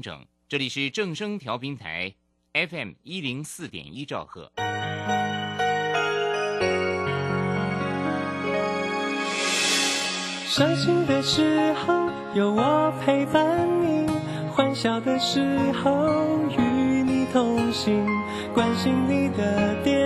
整，这里是正声调频台 FM 一零四点一兆赫。伤心的时候有我陪伴你，欢笑的时候与你同行，关心你的点点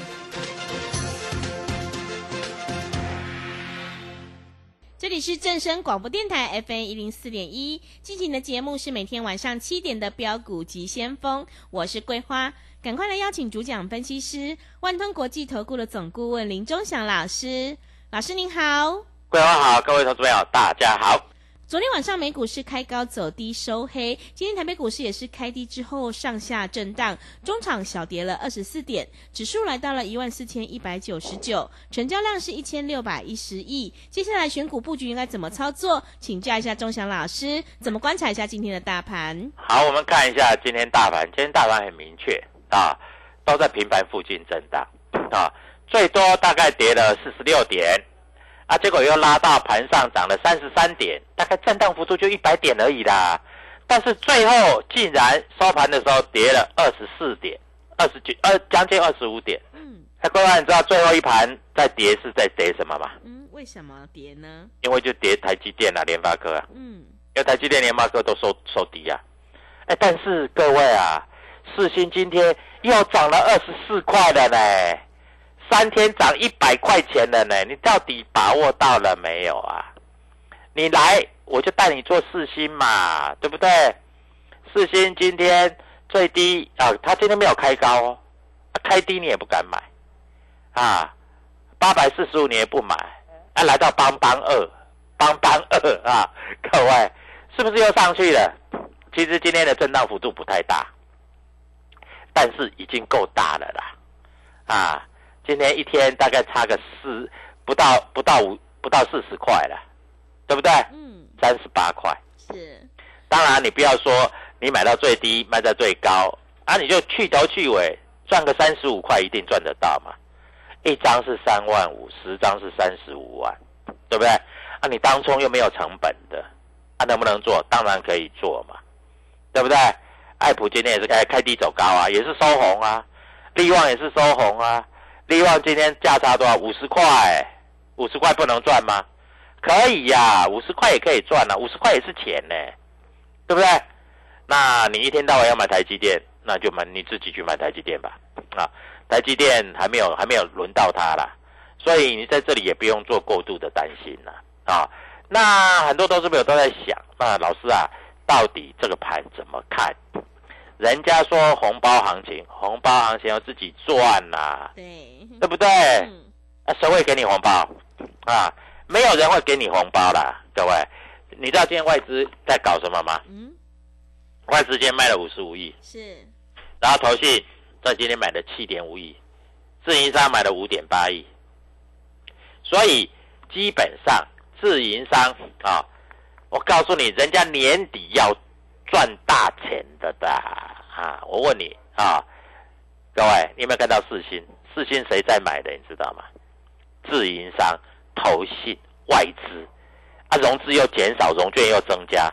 是正声广播电台 FM 一零四点一，进行的节目是每天晚上七点的标股及先锋，我是桂花，赶快来邀请主讲分析师万通国际投顾的总顾问林忠祥老师，老师您好，桂花好，各位投资朋友大家好。昨天晚上美股是开高走低收黑，今天台北股市也是开低之后上下震荡，中场小跌了二十四点，指数来到了一万四千一百九十九，成交量是一千六百一十亿。接下来选股布局应该怎么操作？请教一下钟祥老师，怎么观察一下今天的大盘？好，我们看一下今天大盘，今天大盘很明确啊，都在平盘附近震荡啊，最多大概跌了四十六点。啊，结果又拉到盘上涨了三十三点，大概震荡幅度就一百点而已啦。但是最后竟然收盘的时候跌了二十四点，二十九二将近二十五点。嗯那，各位，你知道最后一盘在跌是在跌什么吗？嗯，为什么跌呢？因为就跌台积电啊、联发科啊，嗯，因为台积电、联发科都收收低啊。哎，但是各位啊，四星今天又涨了二十四块了呢。三天涨一百块钱了呢，你到底把握到了没有啊？你来我就带你做四星嘛，对不对？四星今天最低啊，它今天没有开高哦，开低你也不敢买啊，八百四十五你也不买，啊，来到邦邦二，邦邦二啊，各位是不是又上去了？其实今天的震荡幅度不太大，但是已经够大了啦，啊。今天一天大概差个四不到不到五不到四十块了，对不对？嗯，三十八块。是，当然你不要说你买到最低卖在最高啊，你就去头去尾赚个三十五块，一定赚得到嘛。一张是三万五，十张是三十五万，对不对？啊，你当冲又没有成本的，啊，能不能做？当然可以做嘛，对不对？艾普今天也是开开低走高啊，也是收红啊，利旺也是收红啊。利旺今天价差多少？五十块，五十块不能赚吗？可以呀、五十块也可以赚啊，五十块也是钱呢，对不对？那你一天到晚要买台积电，那就买你自己去买台积电吧。啊，台积电还没有还没有轮到它啦，所以你在这里也不用做过度的担心啦。啊，那很多投资朋友都在想，那老师啊，到底这个盘怎么看？人家说红包行情，红包行情要自己赚呐、对，对不对？嗯，啊，谁会给你红包啊？没有人会给你红包啦，各位。你知道今天外资在搞什么吗？嗯，外资今天卖了五十五亿，是，然后投信在今天买了七点五亿，自营商买了五点八亿，所以基本上自营商啊，我告诉你，人家年底要赚大钱的的啊！我问你啊，各位，你有没有看到四星？四星谁在买的？你知道吗？自营商、投信、外资啊，融资又减少，融券又增加，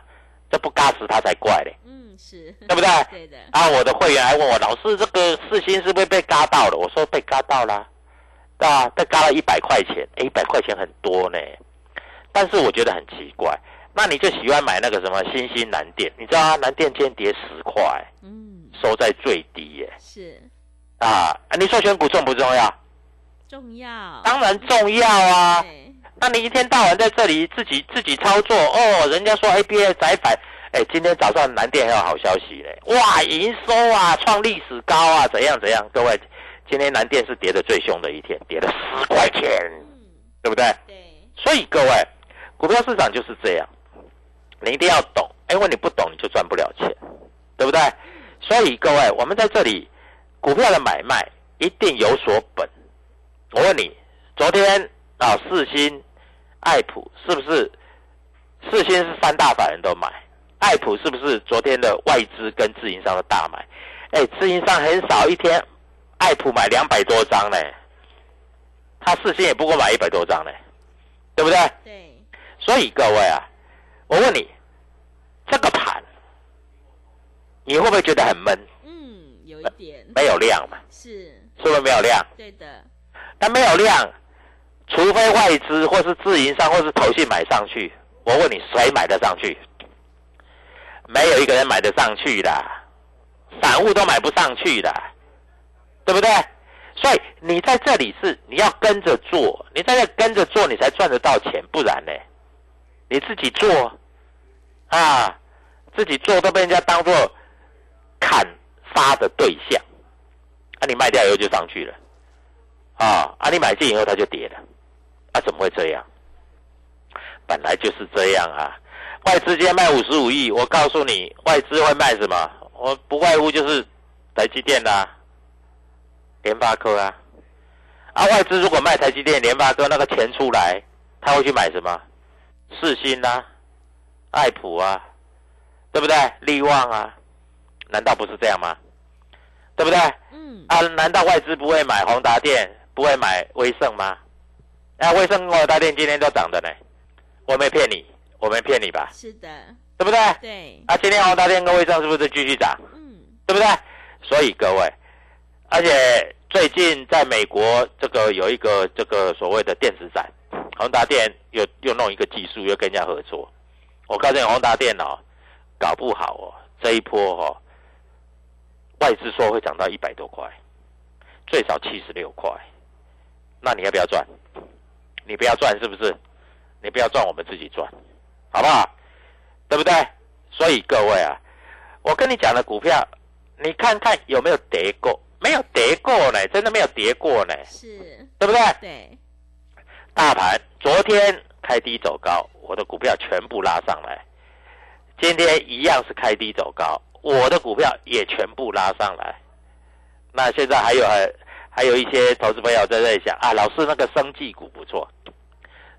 这不嘎死他才怪嘞，嗯，是，对不对？对的，啊，我的会员还问我老师，这个四星是不是被嘎到了？我说被嘎到了，对吧？被嘎了一百块钱，哎，一百块钱很多呢。但是我觉得很奇怪，那你就喜欢买那个什么新兴南电？你知道啊，南电今天跌十块，嗯，收在最低耶。是啊，啊你说选股重不重要？重要，当然重要啊。那你一天到晚在这里自己自己操作哦，人家说 ABA 窄板，哎，今天早上南电还有好消息嘞，哇，营收啊创历史高啊，怎样怎样？各位，今天南电是跌的最凶的一天，跌了十块钱，嗯，对不对？对，所以各位，股票市场就是这样，你一定要懂，因为你不懂你就赚不了钱，对不对？所以各位，我们在这里股票的买卖一定有所本。我问你，昨天啊，四星、爱普是不是？四星是三大法人都买，爱普是不是昨天的外资跟自营商的大买？哎，自营商很少一天，爱普买两百多张呢，他四星也不过买一百多张呢，对不对？对，所以各位啊，我问你，这个盘你会不会觉得很闷？嗯，有一点，没有量嘛？是，是不是没有量？对的，但没有量，除非外资或是自营商或是投信买上去，我问你，谁买得上去？没有一个人买得上去的，散户都买不上去的，对不对？所以你在这里是你要跟着做，你在这跟着做，你才赚得到钱，不然呢，你自己做啊，自己做都被人家当做砍杀的对象，啊，你卖掉以后就上去了。啊，啊，你买进以后它就跌了，啊，怎么会这样？本来就是这样啊。外资今天卖五十五亿，我告诉你，外资会卖什么？我不外乎就是台积电啦、联发科啊。啊，外资如果卖台积电、联发科，那个钱出来，他会去买什么？世新啊，爱普啊，对不对？力旺啊，难道不是这样吗？对不对？嗯，啊，难道外资不会买宏达电，不会买威盛吗？啊，威盛跟宏达电今天都涨的呢，我没骗你，我没骗你吧？是的，对不对？对，啊，今天宏达电跟威盛是不是继续涨？嗯，对不对？所以各位，而且最近在美国这个有一个这个所谓的电子展，宏达电又又弄一个技术，又跟人家合作。我告诉你，宏达电哦，搞不好哦，这一波哦，外资说会涨到一百多块，最少七十六块。那你要不要赚？你不要赚是不是？你不要赚，我们自己赚，好不好？对不对？所以各位啊，我跟你讲的股票，你看看有没有跌过？没有跌过呢，真的没有跌过呢，是，对不对？对，大盘昨天开低走高，我的股票全部拉上来。今天一样是开低走高，我的股票也全部拉上来。那现在还有还还有一些投资朋友在这里想啊，老师那个生技股不错，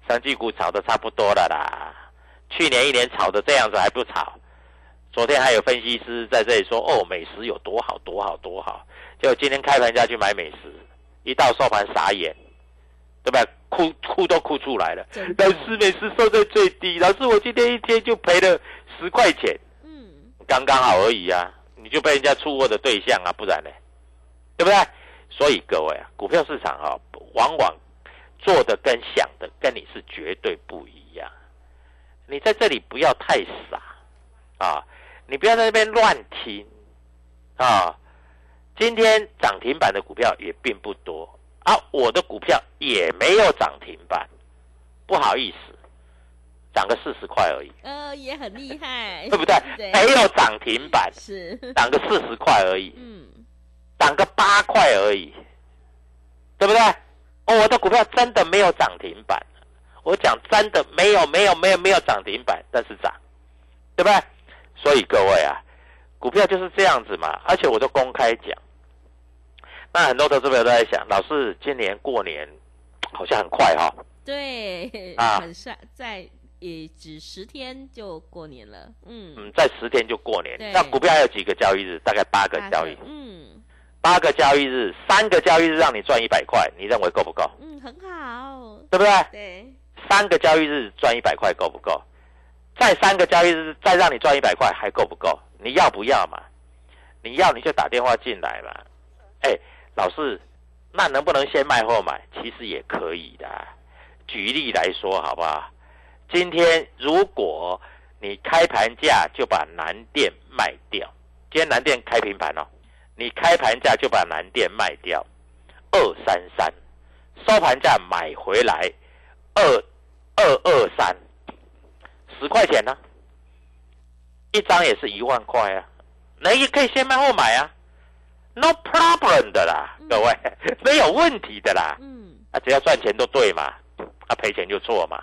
生技股炒的差不多了啦。去年一年炒的这样子还不炒，昨天还有分析师在这里说哦，美食有多好多好多好，结果今天开盘价去买美食，一到收盘傻眼，对吧？哭哭都哭出来了。老师每次收在最低，老师我今天一天就赔了十块钱，嗯，刚刚好而已啊，你就被人家出货的对象啊，不然呢，对不对？所以各位啊，股票市场啊，往往做的跟想的跟你是绝对不一样。你在这里不要太傻啊，你不要在那边乱听啊。今天涨停板的股票也并不多啊，我的股票也没有涨停板，不好意思，涨个四十块而已，呃，也很厉害，对不对？对，没有涨停板，是，涨个四十块而已，嗯，涨个八块而已，对不对？哦，我的股票真的没有涨停板，我讲真的没有没有没有没有涨停板，但是涨，对不对？所以各位啊，股票就是这样子嘛，而且我都公开讲。那很多投资朋友都在想，老师今年过年好像很快哈、对，啊很帅，在也只十天就过年了，嗯，嗯，在十天就过年，那股票还有几个交易日？大概八个交易，嗯八个交易日，三个交易日让你赚一百块，你认为够不够？嗯，很好，对不对？对，三个交易日赚一百块够不够？再三个交易日再让你赚一百块还够不够？你要不要嘛？你要你就打电话进来嘛。哎，老师，那能不能先卖后买？其实也可以的。举例来说，好不好？今天如果你开盘价就把南电卖掉，今天南电开平盘哦，你开盘价就把南电卖掉，二三三，收盘价买回来二二二三。十块钱呢，一张也是一万块啊，那也可以先卖后买啊，no problem 的啦，各位没有问题的啦，嗯，啊只要赚钱都对嘛，啊赔钱就错嘛，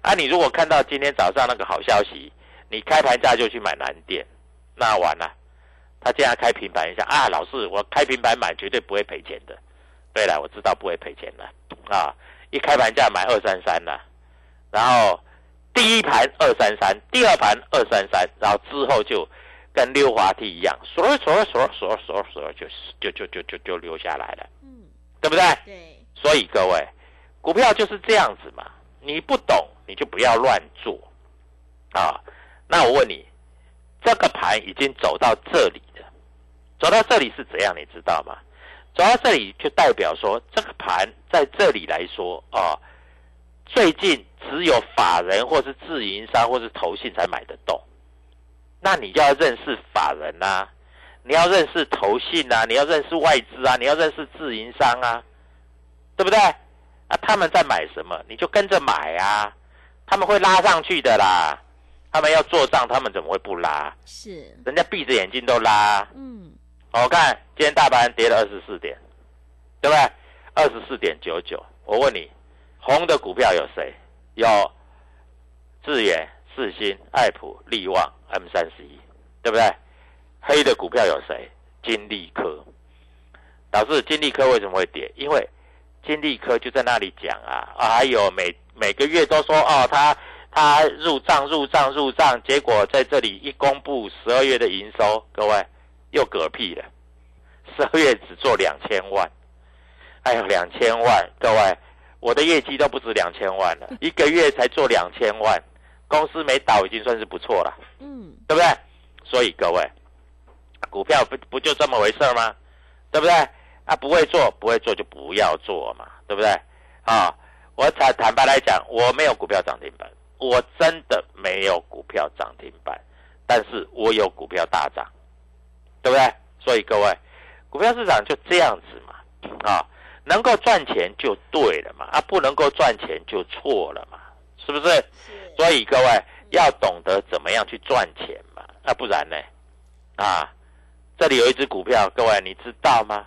啊你如果看到今天早上那个好消息，你开盘价就去买蓝电，那完了，他这样开平盘一下啊，老师我开平盘买绝对不会赔钱的，对了，我知道不会赔钱了啊，一开盘价买二三三了，然后。第一盘二三三，第二盘二三三，然后之后就跟溜滑梯一样，锁锁锁锁锁锁，就就就就就就溜下来了，嗯，对不对？对。所以各位，股票就是这样子嘛，你不懂你就不要乱做啊。那我问你，这个盘已经走到这里了，走到这里是怎样？你知道吗？走到这里就代表说，这个盘在这里来说啊。最近只有法人或是自营商或是投信才买得动，那你就要认识法人呐，你要认识投信呐，你要认识外资啊，你要认识自营商啊，对不对？啊，他们在买什么，你就跟着买啊，他们会拉上去的啦，他们要做账，他们怎么会不拉？是，人家闭着眼睛都拉。嗯，我看今天大盘跌了二十四点，对不对？二十四点九九，我问你。红的股票有谁？有智远、四星、爱普、利旺、M 三十一，对不对？黑的股票有谁？金利科。导致金利科为什么会跌？因为金利科就在那里讲啊啊，还有每每个月都说哦，他他入账入账入账，结果在这里一公布十二月的营收，各位又嗝屁了，十二月只做两千万，哎呦，两千万，各位。我的业绩都不止两千万了，一个月才做两千万，公司没倒已经算是不错了，嗯，对不对？所以各位，股票不不就这么回事吗？对不对？啊，不会做，不会做就不要做嘛，对不对？啊，我坦坦白来讲，我没有股票涨停板，我真的没有股票涨停板，但是我有股票大涨，对不对？所以各位，股票市场就这样子嘛，啊。能够赚钱就对了嘛，啊，不能够赚钱就错了嘛，是不是？所以各位要懂得怎么样去赚钱嘛，啊，不然呢？啊，这里有一只股票，各位你知道吗？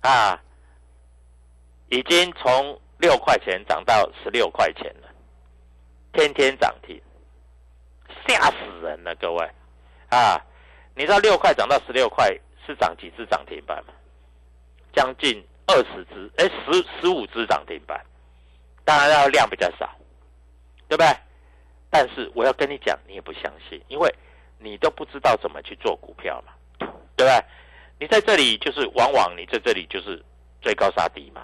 啊，已经从六块钱涨到十六块钱了，天天涨停，吓死人了，各位啊！你知道六块涨到十六块是涨几只涨停板吗？将近。二十只，哎，十十五只涨停板，当然要量比较少，对不对？但是我要跟你讲，你也不相信，因为你都不知道怎么去做股票嘛，对不对？你在这里就是往往你在这里就是追高杀低嘛。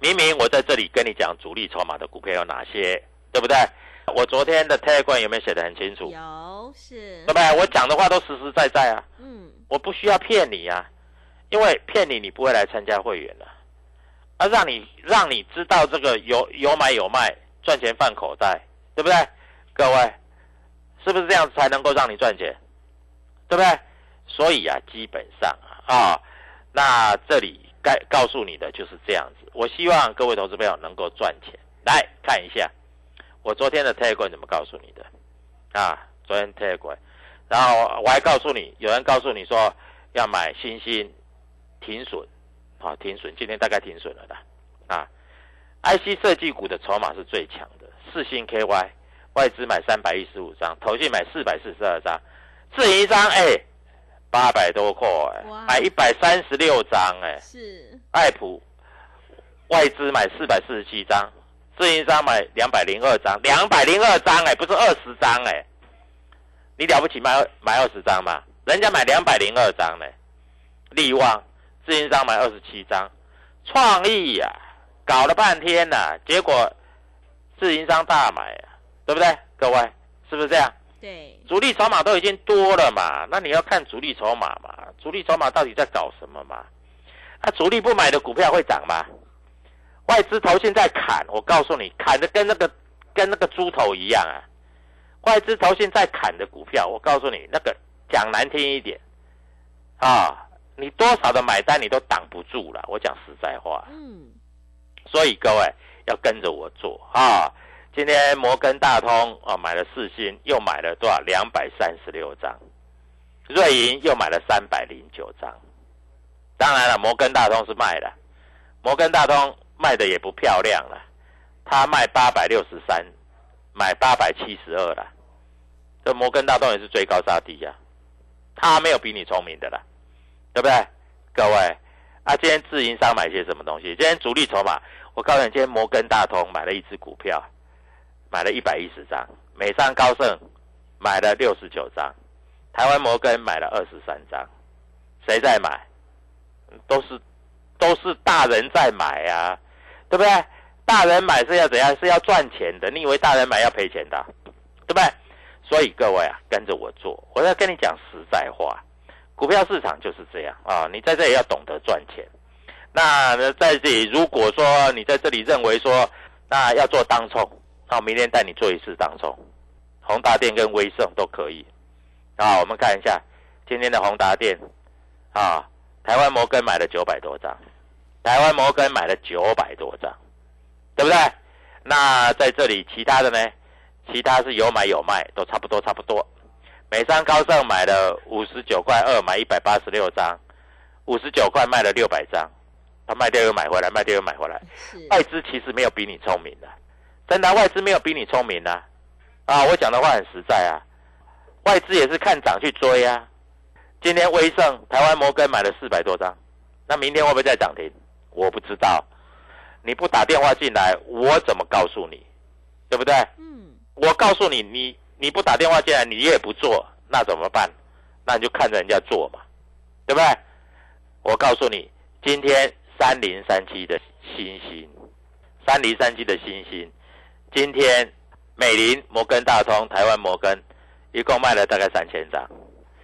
明明我在这里跟你讲主力筹码的股票有哪些，对不对？我昨天的 Telegram 有没有写的很清楚？有，是，对不对？我讲的话都实实在在啊，嗯，我不需要骗你啊。因为骗你，你不会来参加会员的，而让你让你知道这个有有买有卖，赚钱放口袋，对不对？各位，是不是这样子才能够让你赚钱？对不对？所以啊，基本上啊，那这里该告诉你的就是这样子。我希望各位投资朋友能够赚钱。来看一下，我昨天的 Telegram 怎么告诉你的？啊，昨天 Telegram，然后我还告诉你，有人告诉你说要买星星。停损，啊，停损，今天大概停损了的，啊，IC 设计股的筹码是最强的，四星 KY 外资买三百一十五张，投信买四百四十二张，自营商哎八百多块，买一百三十六张哎，是，爱普外资买四百四十七张，自营商买两百零二张，两百零二张哎，不是二十张哎，你了不起买买二十张嘛，人家买两百零二张呢，利旺。自营商买二十七张，创意呀，搞了半天呐，结果自营商大买，对不对？各位，是不是这样？对，主力筹码都已经多了嘛，那你要看主力筹码嘛，主力筹码到底在搞什么嘛？那主力不买的股票会涨吗？外资头现在砍，我告诉你，砍的跟那个跟那个猪头一样啊！外资头现在砍的股票，我告诉你，那个讲难听一点啊，你多少的买单你都挡不住了。我讲实在话，嗯，所以各位要跟着我做啊！今天摩根大通啊买了四星，又买了多少？两百三十六张。瑞银又买了三百零九张。当然了，摩根大通是卖的，摩根大通卖的也不漂亮了，他卖八百六十三，买八百七十二了。这摩根大通也是追高杀低呀、他没有比你聪明的啦，对不对？各位啊，今天自营商买些什么东西？今天主力筹码，我告诉你，今天摩根大通买了一只股票，买了一百一十张，美商高盛买了六十九张，台湾摩根买了二十三张，谁在买？都是都是大人在买啊，对不对？大人买是要怎样？是要赚钱的。你以为大人买要赔钱的，对不对？所以各位啊，跟着我做，我要跟你讲实在话，股票市场就是这样啊。你在这里要懂得赚钱。那，在这里，如果说你在这里认为说，那要做当冲，那我明天带你做一次当中，宏达电跟威盛都可以。啊，我们看一下今天的宏达电啊，台湾摩根买了九百多张，台湾摩根买了九百多张，对不对？那在这里其他的呢？其他是有买有卖，都差不多差不多。美商高盛买了五十九块二，买一百八十六张，五十九块卖了六百张，他卖掉又买回来，卖掉又买回来。是，外资其实没有比你聪明的，真的啊、外资没有比你聪明的啊！啊我讲的话很实在啊，外资也是看涨去追啊。今天威盛、台湾摩根买了四百多张，那明天会不会再涨停？我不知道。你不打电话进来，我怎么告诉你？对不对？嗯，我告诉你，你你不打电话进来，你也不做，那怎么办？那你就看着人家做嘛，对不对？我告诉你，今天三零三七的星星，三零三七的星星，今天美林、摩根大通、台湾摩根一共卖了大概三千张，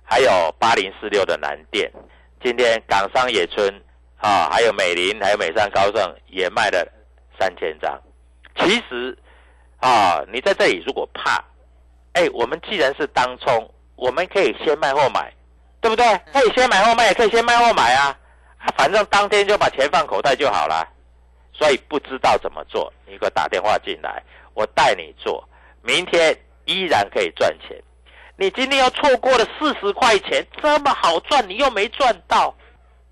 还有八零四六的南电，今天港商野村啊，还有美林，还有美商高盛也卖了三千张。其实啊，你在这里如果怕，哎，我们既然是当冲，我们可以先卖后买，对不对？可以先买后卖，也可以先卖后买啊，啊反正当天就把钱放口袋就好了。所以不知道怎么做，你给我打电话进来，我带你做，明天依然可以赚钱。你今天又错过了四十块钱，这么好赚，你又没赚到，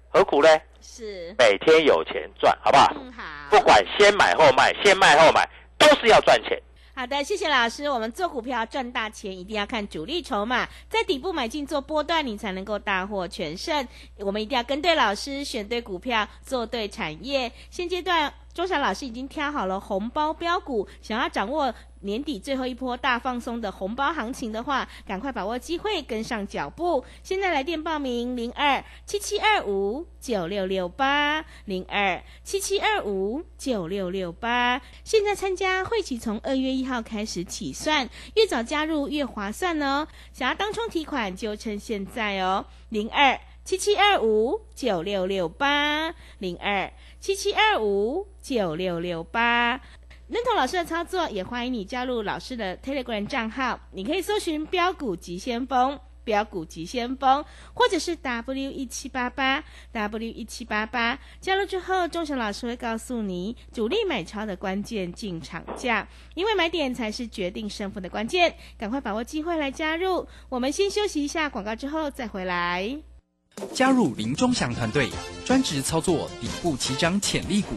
何苦呢？是，每天有钱赚，好不好？嗯，好，不管先买后卖，先卖后买，都是要赚钱。好的，谢谢老师。我们做股票赚大钱，一定要看主力筹码，在底部买进做波段，你才能够大获全胜。我们一定要跟对老师，选对股票，做对产业。现阶段，钟祥老师已经挑好了红包标股，想要掌握年底最后一波大放松的红包行情的话，赶快把握机会，跟上脚步。现在来电报名：零二七七二五九六六八零二七七二五九六六八。现在参加会期从二月一号开始起算，越早加入越划算哦。想要当冲提款就趁现在哦，零二七七二五九六六八零二七七二五九六六八。认同老师的操作，也欢迎你加入老师的 Telegram 账号。你可以搜寻“标股急先锋”、“标股急先锋”，或者是 W 一七八八 W 一七八八。加入之后，钟祥老师会告诉你主力买超的关键进场价，因为买点才是决定胜负的关键。赶快把握机会来加入。我们先休息一下广告，之后再回来。加入林钟祥团队，专职操作底部起涨潜力股，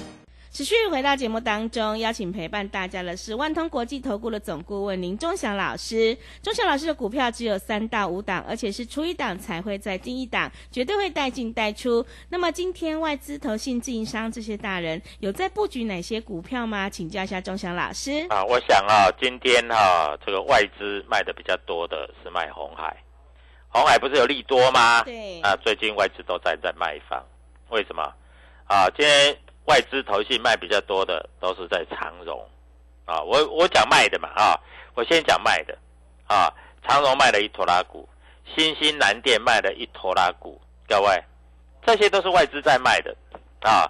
持续回到节目当中，邀请陪伴大家的是万通国际投顾的总顾问林忠祥老师。忠祥老师的股票只有三到五档，而且是出一档才会再进一档，绝对会带进带出。那么今天外资、投信、自营商这些大人有在布局哪些股票吗？请教一下忠祥老师。啊，我想啊，今天哈、这个外资卖的比较多的是卖红海，红海不是有利多吗？对啊，最近外资都在在卖方，为什么？啊，今天外资投信卖比较多的都是在长荣，啊，我我讲卖的嘛，啊，我先讲卖的，啊，长荣卖了一拖拉股，新兴南电卖了一拖拉股，各位，这些都是外资在卖的，啊，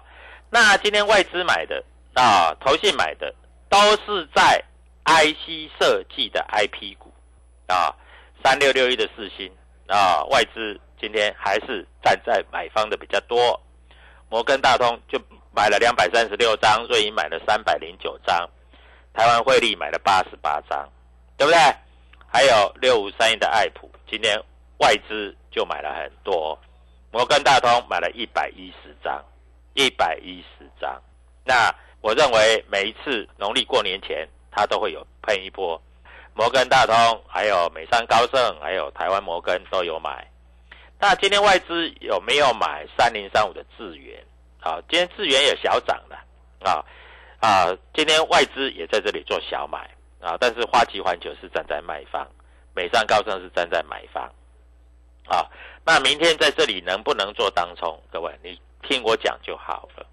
那今天外资买的啊，投信买的都是在 IC 设计的 IP 股，啊，三六六一的四星啊，外资今天还是站在买方的比较多。摩根大通就买了两百三十六张，瑞银买了三百零九张，台湾汇利买了八十八张，对不对？还有六五三一的爱普，今天外资就买了很多，摩根大通买了一百一十张，一百一十张。那我认为每一次农历过年前，它都会有喷一波。摩根大通、还有美商高盛、还有台湾摩根都有买。那今天外资有没有买三零三五的智源？啊，今天智源也小涨了啊啊！今天外资也在这里做小买啊，但是花旗环球是站在卖方，美商高盛是站在买方啊。那明天在这里能不能做当冲？各位，你听我讲就好了。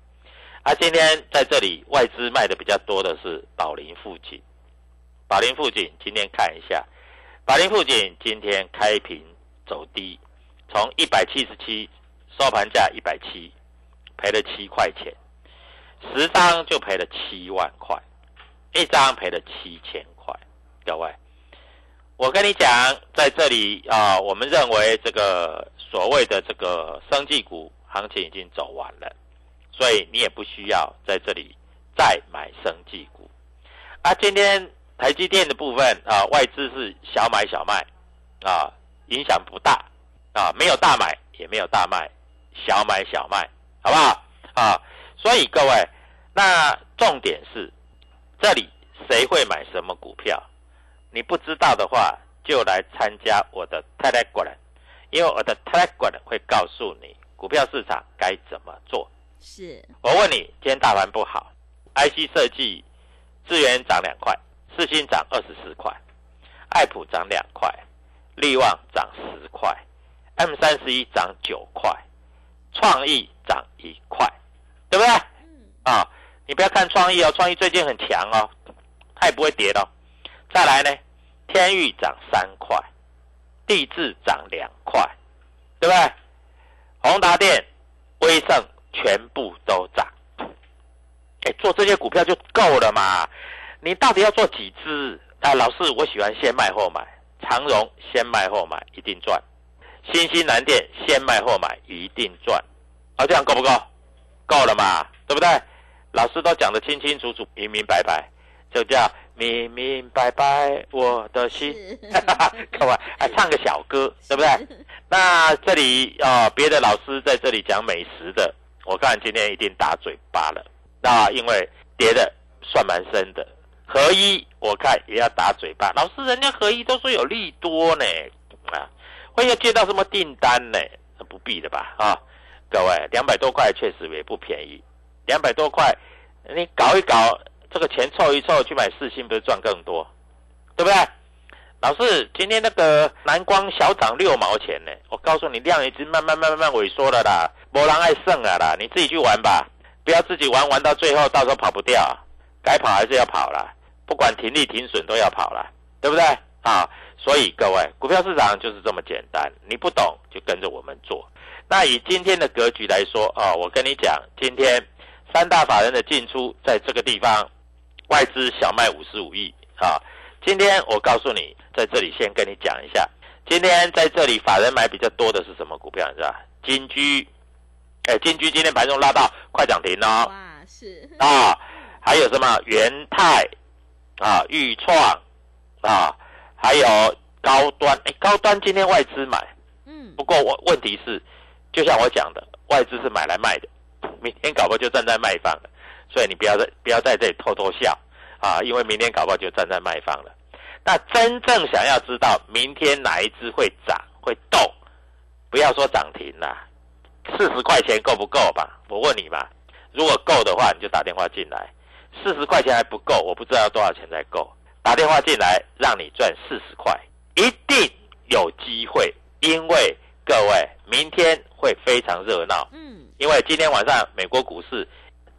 啊，今天在这里外资卖的比较多的是宝林附近，宝林附近今天看一下，宝林附近今天开平走低。从一百七十七收盘价一百七，赔了七块钱，十张就赔了七万块，一张赔了七千块。各位，我跟你讲，在这里啊，我们认为这个所谓的这个生技股行情已经走完了，所以你也不需要在这里再买生技股。啊，今天台积电的部分啊，外资是小买小卖啊，影响不大。啊，没有大买，也没有大卖，小买小卖，好不好？啊，所以各位，那重点是这里谁会买什么股票？你不知道的话，就来参加我的 Telegram，因为我的 Telegram 会告诉你股票市场该怎么做。是我问你，今天大盘不好，IC 设计资源涨两块，四星涨二十四块，爱普涨两块，力旺涨十块。M 三十一涨九块，创意涨一块，对不对？啊，你不要看创意哦，创意最近很强哦，它也不会跌的。再来呢，天域涨三块，地质涨两块，对不对？宏达电、威盛全部都涨。哎，做这些股票就够了嘛？你到底要做几只？啊，老师，我喜欢先卖后买，长荣先卖后买，一定赚。新西南电先卖后买一定赚，啊，这样够不够？够了嘛，对不对？老师都讲得清清楚楚、明明白白，就叫明明白白我的心。各位，还唱个小歌，对不对？那这里啊，别的老师在这里讲美食的，我看今天一定打嘴巴了。那因为跌的算蛮深的，合一我看也要打嘴巴。老师，人家合一都说有利多呢，啊。会要接到什么订单呢？不必的吧，啊，各位，两百多块确实也不便宜，两百多块，你搞一搞，这个钱凑一凑去买四星，不是赚更多，对不对？老师，今天那个蓝光小涨六毛钱呢，我告诉你，量已经慢慢慢慢慢萎缩了啦，没人爱剩了啦，你自己去玩吧，不要自己玩玩到最后，到时候跑不掉，该跑还是要跑啦，不管停利停损都要跑啦，对不对？啊。所以各位，股票市场就是这么简单，你不懂就跟着我们做。那以今天的格局来说啊，我跟你讲，今天三大法人的进出在这个地方，外资小卖五十五亿啊。今天我告诉你，在这里先跟你讲一下，今天在这里法人买比较多的是什么股票，你知道金居，哎，金居今天盘中拉到快涨停哦。哇，是啊，还有什么元泰啊、裕创啊。还有高端，哎，高端今天外资买，嗯，不过我问题是，就像我讲的，外资是买来卖的，明天搞不好就站在卖方了，所以你不要在不要在这里偷偷笑啊，因为明天搞不好就站在卖方了。那真正想要知道明天哪一只会涨会动，不要说涨停啦，四十块钱够不够吧？我问你嘛，如果够的话，你就打电话进来。四十块钱还不够，我不知道要多少钱才够。打电话进来，让你赚四十块，一定有机会，因为各位明天会非常热闹。嗯，因为今天晚上美国股市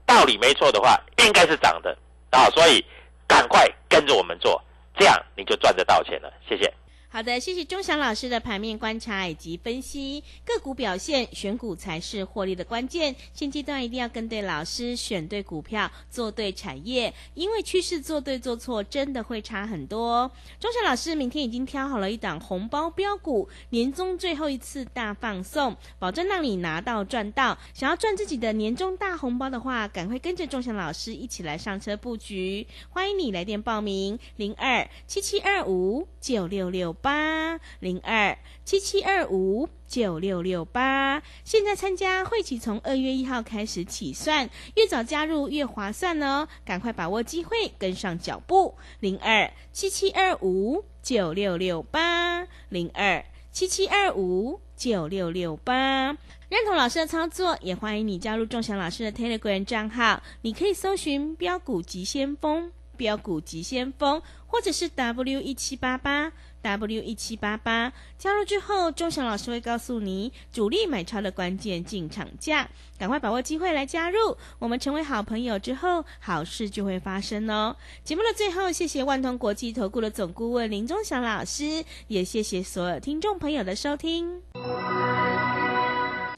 道理没错的话，应该是涨的啊，所以赶快跟着我们做，这样你就赚得到钱了。谢谢。好的，谢谢钟祥老师的盘面观察以及分析，个股表现选股才是获利的关键。现阶段一定要跟对老师，选对股票，做对产业，因为趋势做对做错真的会差很多。钟祥老师明天已经挑好了一档红包标股，年终最后一次大放送，保证让你拿到赚到。想要赚自己的年终大红包的话，赶快跟着钟祥老师一起来上车布局。欢迎你来电报名：零二七七二五九六六。八零二七七二五九六六八，现在参加会期从二月一号开始起算，越早加入越划算哦！赶快把握机会，跟上脚步。零二七七二五九六六八。零二七七二五九六六八，认同老师的操作，也欢迎你加入仲祥老师的 Telegram 账号，你可以搜寻标股急先锋、标股急先锋，或者是 W 一七八八。W 一七八八加入之后，钟祥老师会告诉你主力买超的关键进场价，赶快把握机会来加入。我们成为好朋友之后，好事就会发生哦。节目的最后，谢谢万通国际投顾的总顾问林钟祥老师，也谢谢所有听众朋友的收听。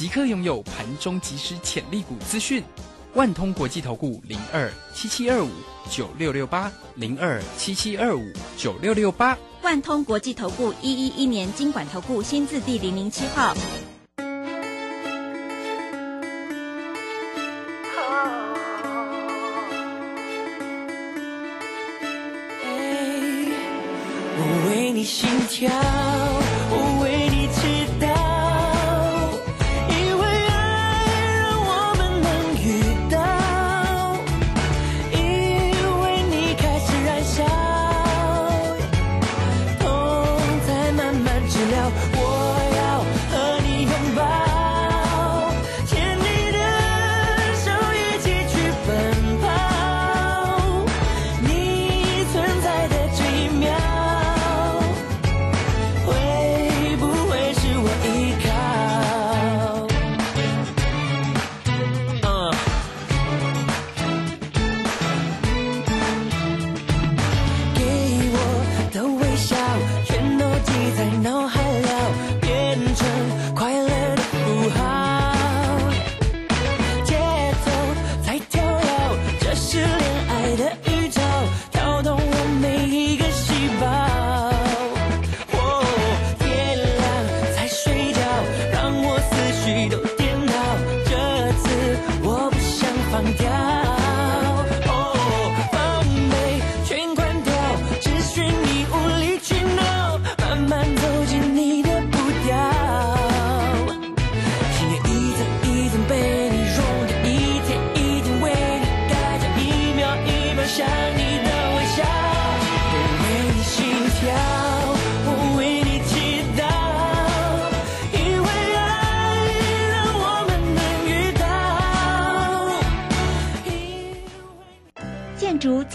即刻拥有盘中即时潜力股资讯，万通国际投顾零二七七二五九六六八零二七七二五九六六八，万通国际投顾一一一年经管投顾新字第零零七号。我为你心跳，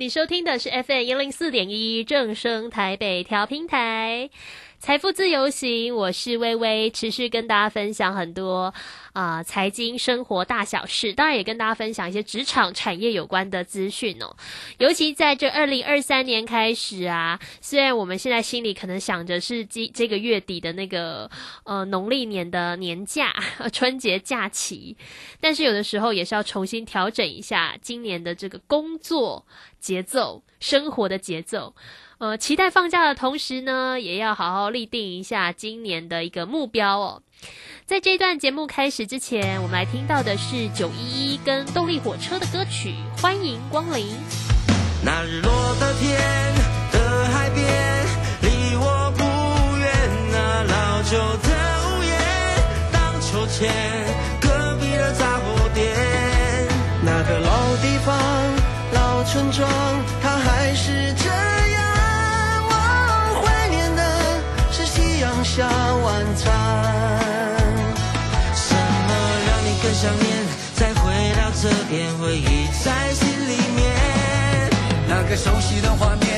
你收听的是 FM 一零四点一正声台北调频台。财富自由行，我是微微，持续跟大家分享很多啊财经生活大小事，当然也跟大家分享一些职场产业有关的资讯哦。尤其在这二零二三年开始啊，虽然我们现在心里可能想着是今这个月底的那个呃农历年的年假、春节假期，但是有的时候也是要重新调整一下今年的这个工作节奏、生活的节奏。呃，期待放假的同时呢，也要好好立定一下今年的一个目标哦。在这段节目开始之前，我们来听到的是九一一跟动力火车的歌曲《欢迎光临》。那日落的天的海边，离我不远，那老旧的屋檐，荡秋千，隔壁的杂货店，那个老地方，老村庄，下晚餐。什么让你更想念？再回到这片，回忆在心里面。那个熟悉的画面。